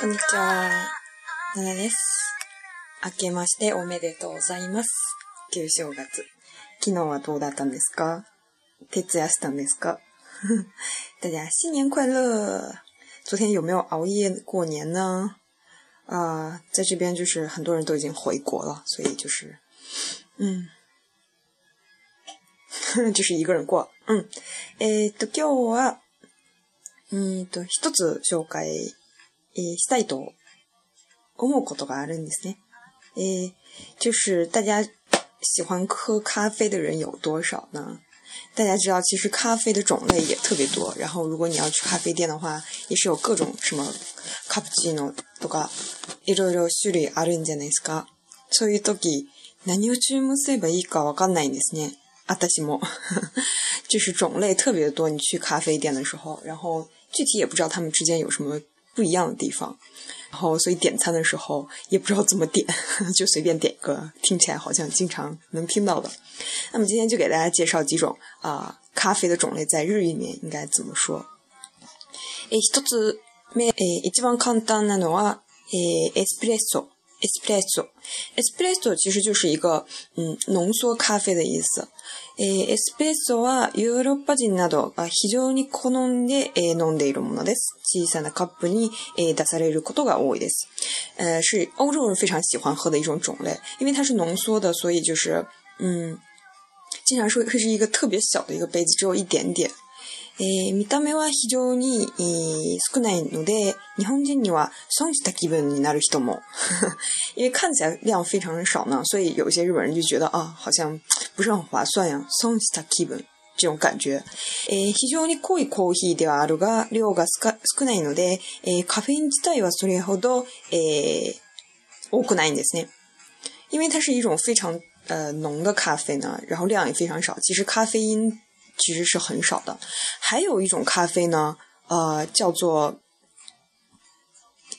こんにちは。ななです。明けましておめでとうございます。旧正月。昨日はどうだったんですか徹夜したんですか 大家新年快乐！昨天有没有熬夜过年呢？啊、呃，在这边就是很多人都已经回国了，所以就是，ふ 就是一个人过。ん。えっと今日は、うんと一つ紹介诶，再多，我么觉得是呢。就是大家喜欢喝咖啡的人有多少呢？大家知道，其实咖啡的种类也特别多。然后，如果你要去咖啡店的话，也是有各种什么咖啡机呢，对吧？いろいろ種類あるんじゃないですか？そういう時、何を注文すればいいかわかんないんですね。私も，就是种类特别多，你去咖啡店的时候，然后具体也不知道他们之间有什么。不一样的地方，然后所以点餐的时候也不知道怎么点，就随便点一个听起来好像经常能听到的。那么今天就给大家介绍几种啊咖啡的种类在日语里面应该怎么说。え一つめえ一番簡単なのはえエスプ Espresso，Espresso 其实就是一个嗯浓缩咖啡的意思。え、Espresso はヨーロッパ人など非常に好んでえ飲んでいるものです。小さなカップにえ出されることが多いです。呃，是欧洲人非常喜欢喝的一种种类，因为它是浓缩的，所以就是嗯，经常说会是一个特别小的一个杯子，只有一点点。えー、見た目は非常に、えー、少ないので、日本人には損した気分になる人も 因为看起来量非常少呢，所以有些日本人就觉得あ、好像不是很划算や啊，損した気分。这种感觉。えー、非常に濃いコーヒーではあるが、量が少ないので、えー、カフェイン自体はそれほど、えー、多くないんですね。因为它是一种非常呃浓的咖啡呢，然后量也非常少。其实咖啡因其实是很少的，还有一种咖啡呢，呃，叫做，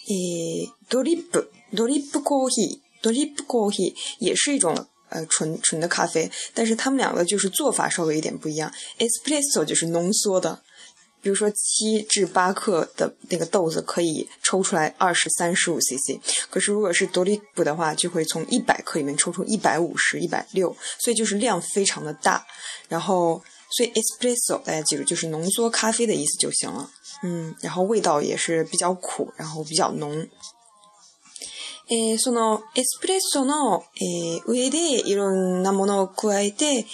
诶，dolip dolip coffee d i p coffee，也是一种呃纯纯的咖啡，但是它们两个就是做法稍微有点不一样。espresso 就是浓缩的，比如说七至八克的那个豆子可以抽出来二十三十五 cc，可是如果是 dolip 的话，就会从一百克里面抽出一百五十一百六，所以就是量非常的大，然后。所以 espresso 大家记住就是浓缩咖啡的意思就行了。嗯，然后味道也是比较苦，然后比较浓。诶，その espresso の上でいろんなものを加えて、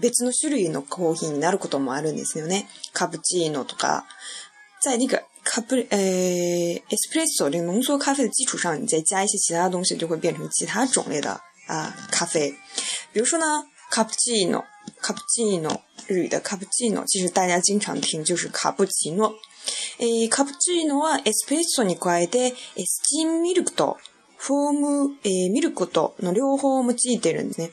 別の種類のコーヒーになることもあるんですよね。カプチーノ c c i n o とか，在那个 espresso 的浓缩咖啡的基础上，你再加一些其他东西，就会变成其他种类的啊咖啡。比如说呢 c a p c i n o 卡布奇诺日语的卡布奇诺其实大家经常听就是卡布奇诺诶卡布奇诺 espresso 你快点 es jimmylocodone home immi ucodone l o o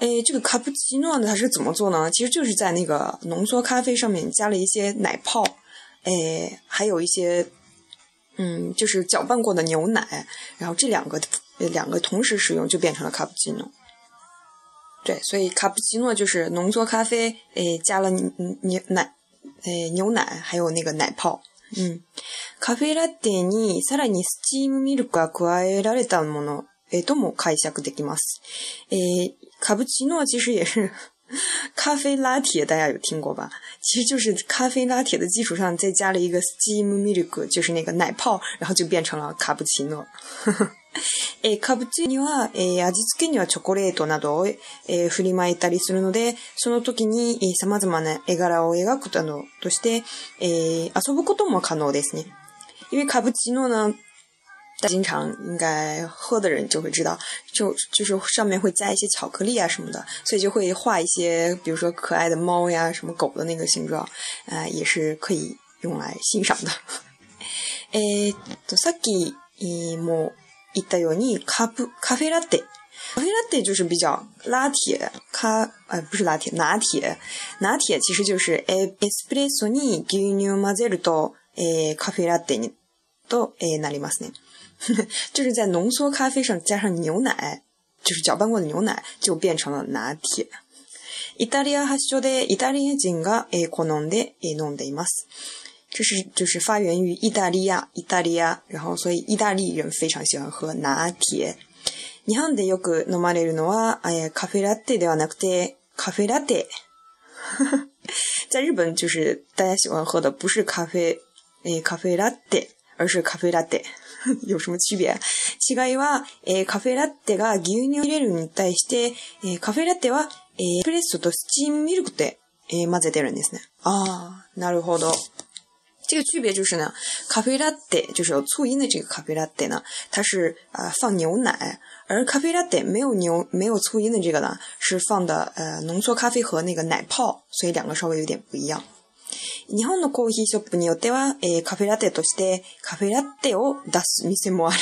诶这个卡布奇诺呢它是怎么做呢其实就是在那个浓缩咖啡上面加了一些奶泡诶还有一些嗯就是搅拌过的牛奶然后这两个呃两个同时使用就变成了卡布奇诺对，所以卡布奇诺就是浓缩咖啡，诶，加了牛牛奶，诶，牛奶还有那个奶泡。嗯，コーヒーラテにさらにスチームミルクが加えられたものとも解釈できます。え、カプチーノは違う。咖啡拉铁大家有听过吧？其实就是咖啡拉铁的基础上再加了一个 steam milk，就是那个奶泡，然后就变成了卡布奇诺。えー、カブチには、えー、味付けにはチョコレートなどを、えー、振りまいたりするので、その時に、えー、様々な絵柄を描くなどとして、えー、遊ぶことも可能ですね。因为卡布奇の呢，大家经常应该喝的人就会知道，就就是上面会加一些巧克力啊什么的，所以就会画一些，比如说可爱的猫呀、什么狗的那个形状，啊、呃，也是可以用来欣赏的。えっと、さっきも言ったように、カカフェラテ。カフェラテ就是比较ィエ、咖え、不是拉铁，ナティ铁其实就是えエスプレッソに牛乳を混ぜるとえカフェラテにとえなりますね。就是在浓缩咖啡上加上牛奶，就是搅拌过的牛奶，就变成了ティイタリア発祥でイタリア人が好んで飲んでいます。这是就是发源于意大利亚，意大利亚，然后所以意大利人非常喜欢喝拿铁。日本でよく飲まれるのは、カフェラテではなくてカフェラテ。在日本就是大家喜欢喝的不是カフェラテ，而是カフェラテ。有什么区别？違いは、カフェラテが牛乳を入れるに対して、カフェラテは、プレッソとスチームミルクで、混ぜてるんですね。ああ、なるほど。这个区别就是呢，咖啡拉떼就是有促音的这个咖啡拉떼呢，它是呃放牛奶，而咖啡拉떼没有牛没有促音的这个呢是放的呃浓缩咖啡和那个奶泡，所以两个稍微有点不一样。日本のコーヒーを飲む代わり、え、コーヒーラテとして、コーヒーラテを出すみせます。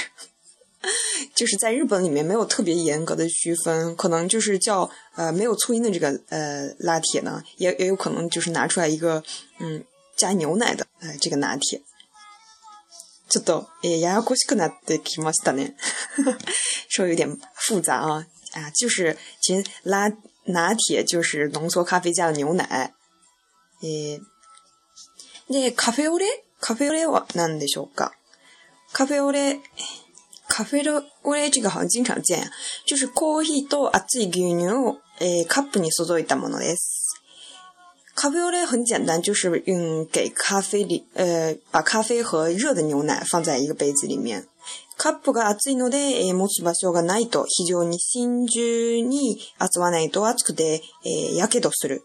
就是在日本里面没有特别严格的区分，可能就是叫呃没有促音的这个呃拉铁呢，也也有可能就是拿出来一个嗯。加牛奶的、哎、这个拿铁。ちょっと、えー、ややこしくなってきましたね。说有点复杂啊啊，就是其实拉拿铁就是浓缩咖啡加牛奶。えー、で、カフェオレカフェオレは何でしょうかカフェオレ、カフェオレ这个好像经常见、啊、就是コーヒーと熱い牛乳を、えカップに注いだものです。咖啡ェオ很简单，就是嗯，给咖啡里呃，把咖啡和热的牛奶放在一个杯子里面。カップが熱いので、えー、持つ場所がないと非常に真珠に集まないと熱くて、えー、やけどする。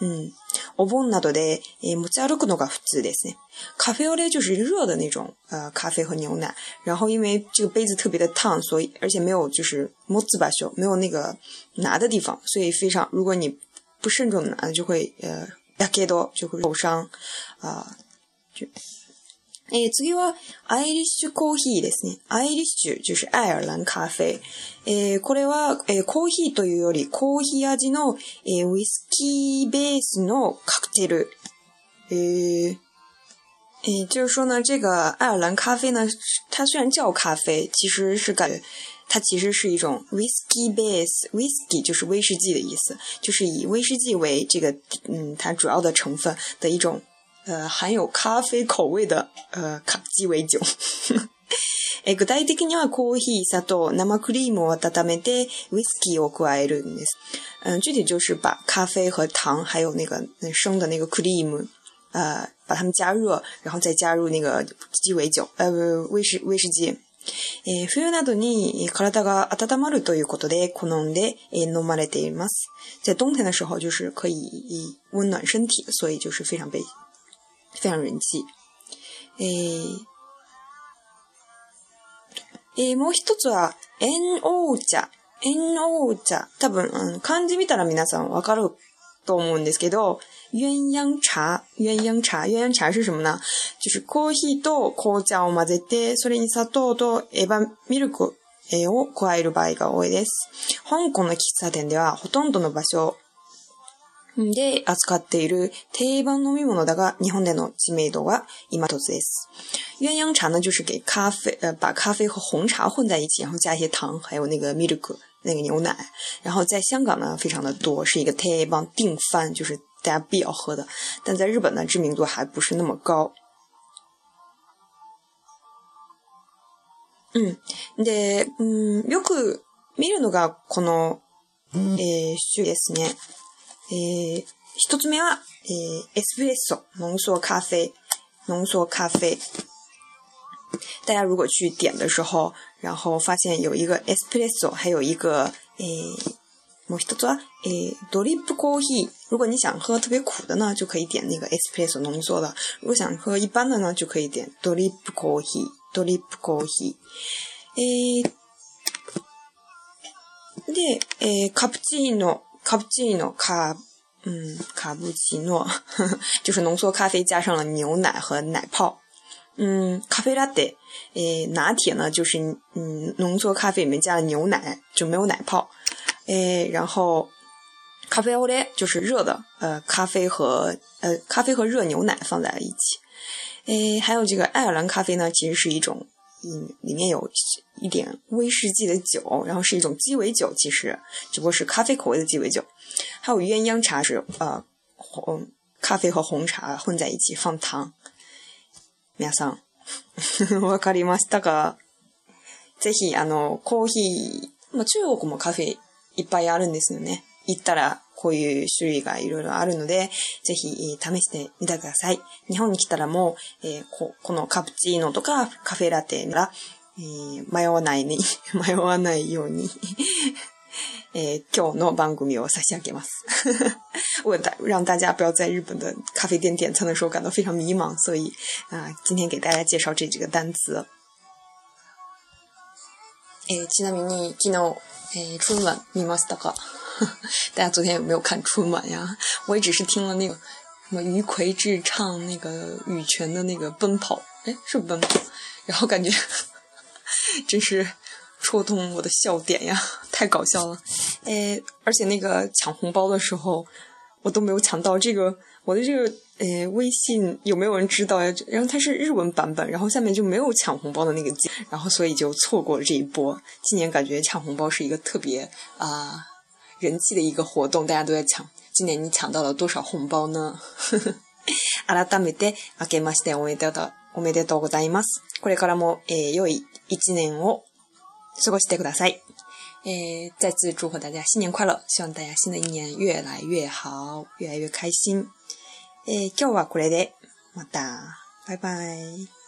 うん。お盆などで、えー、持ち歩くのが普通ですね。フェオレ就是热的那种，呃，咖啡和牛奶。然后因为这个杯子特别的烫，所以而且没有就是持つ場所，没有那个拿的地方，所以非常如果你不慎重呢就会呃やけど就会受伤啊。就え次は、アイリッシュコーヒーですね。アイリッシュ就是愛尔蘭カフェ。えこれは、えコーヒーというより、コーヒー味の、えウイスキーベースのカクテル。え诶，就是说呢，这个爱尔兰咖啡呢，它虽然叫咖啡，其实是感觉，它其实是一种 whisky base，whisky 就是威士忌的意思，就是以威士忌为这个嗯它主要的成分的一种呃含有咖啡口味的呃鸡尾酒。え具体的にはコーヒー砂糖生クリームを温めて w h i s k を加えるんです。嗯，具体就是把咖啡和糖还有那个生的那个 cream 呃把它们加热，然后再加入那个鸡尾酒呃威士威士忌。えー、冬などに体が温まるということで、好んで、飲まれています。在冬天的时候，就是可以温暖身体，所以就是非常被非常人気。えーえー、もう一つは、炎王茶。炎王茶。多分、うん、漢字見たら皆さんわかると思うんですけど、鸳鸯茶、鸳鸯茶、鸳鸯茶是什么呢？就是コーヒーと紅茶を混ぜて、それに砂糖とエァミルクを加える場合が多いです。香港の喫茶店ではほとんどの場所で扱っている定番飲み物だが、日本での知名度は今一つです。鸳鸯茶呢，就是给咖啡，呃，把咖啡和红茶混在一起，然后加一些糖，还有那个 m i l 那个牛奶，然后在香港呢，非常的多，是一个台湾定番，就是大家必要喝的。但在日本呢，知名度还不是那么高。嗯，で、よく見るのがこの、え、種ですね。え、一つ目は、え、エスプレッソ、濃縮コーヒー、濃縮コーヒー。大家如果去点的时候。然后发现有一个 espresso，还有一个诶，摩西多佐诶，多利布高希。如果你想喝特别苦的呢，就可以点那个 espresso 浓缩的；如果想喝一般的呢，就可以点 d 利布高希、多利布高希。诶，对，诶，卡布奇诺、卡布奇诺卡，嗯，卡布奇诺，就是浓缩咖啡加上了牛奶和奶泡。嗯，咖啡拉德，诶，拿铁呢，就是嗯，浓缩咖啡里面加了牛奶，就没有奶泡。诶，然后咖啡欧咧，就是热的，呃，咖啡和呃，咖啡和热牛奶放在了一起。诶，还有这个爱尔兰咖啡呢，其实是一种嗯，里面有一点威士忌的酒，然后是一种鸡尾酒，其实只不过是咖啡口味的鸡尾酒。还有鸳鸯茶是呃，红咖啡和红茶混在一起，放糖。皆さん。わかりましたかぜひ、あの、コーヒー、まあ、中国もカフェいっぱいあるんですよね。行ったらこういう種類がいろいろあるので、ぜひ、試してみてください。日本に来たらもう、えー、ここのカプチーノとかカフェラテが、えー、迷わないね、迷わないように诶，今日诺晩古米欧さしあげます。我大让大家不要在日本的咖啡店点餐的时候感到非常迷茫，所以啊，今天给大家介绍这几个单词。诶，ちなみに昨日、诶春晚見ましたか？大家昨天有没有看春晚呀？我也只是听了那个什么于魁智唱那个羽泉的那个奔跑，哎，是奔跑，然后感觉真是。戳痛我的笑点呀！太搞笑了，诶，而且那个抢红包的时候，我都没有抢到这个我的这个诶微信有没有人知道呀？然后它是日文版本，然后下面就没有抢红包的那个键，然后所以就错过了这一波。今年感觉抢红包是一个特别啊人气的一个活动，大家都在抢。今年你抢到了多少红包呢？阿拉大めで、あけましておめでとうございます。これからも良い一年を。過ごしてください。えー、再次祝福大家新年快乐！希望大家新的一年越来越好，越来越开心。えー、今日はこれで、また、バイバイ。